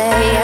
Say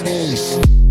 Animals.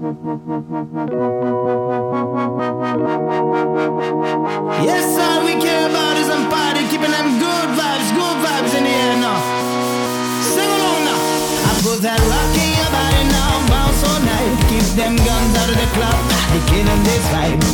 Yes, all we care about is I'm fighting, keeping them good vibes, good vibes in the air now. Sing along now. I put that rock in your body now, bounce all night. Keep them guns out of the club, they killing this vibe.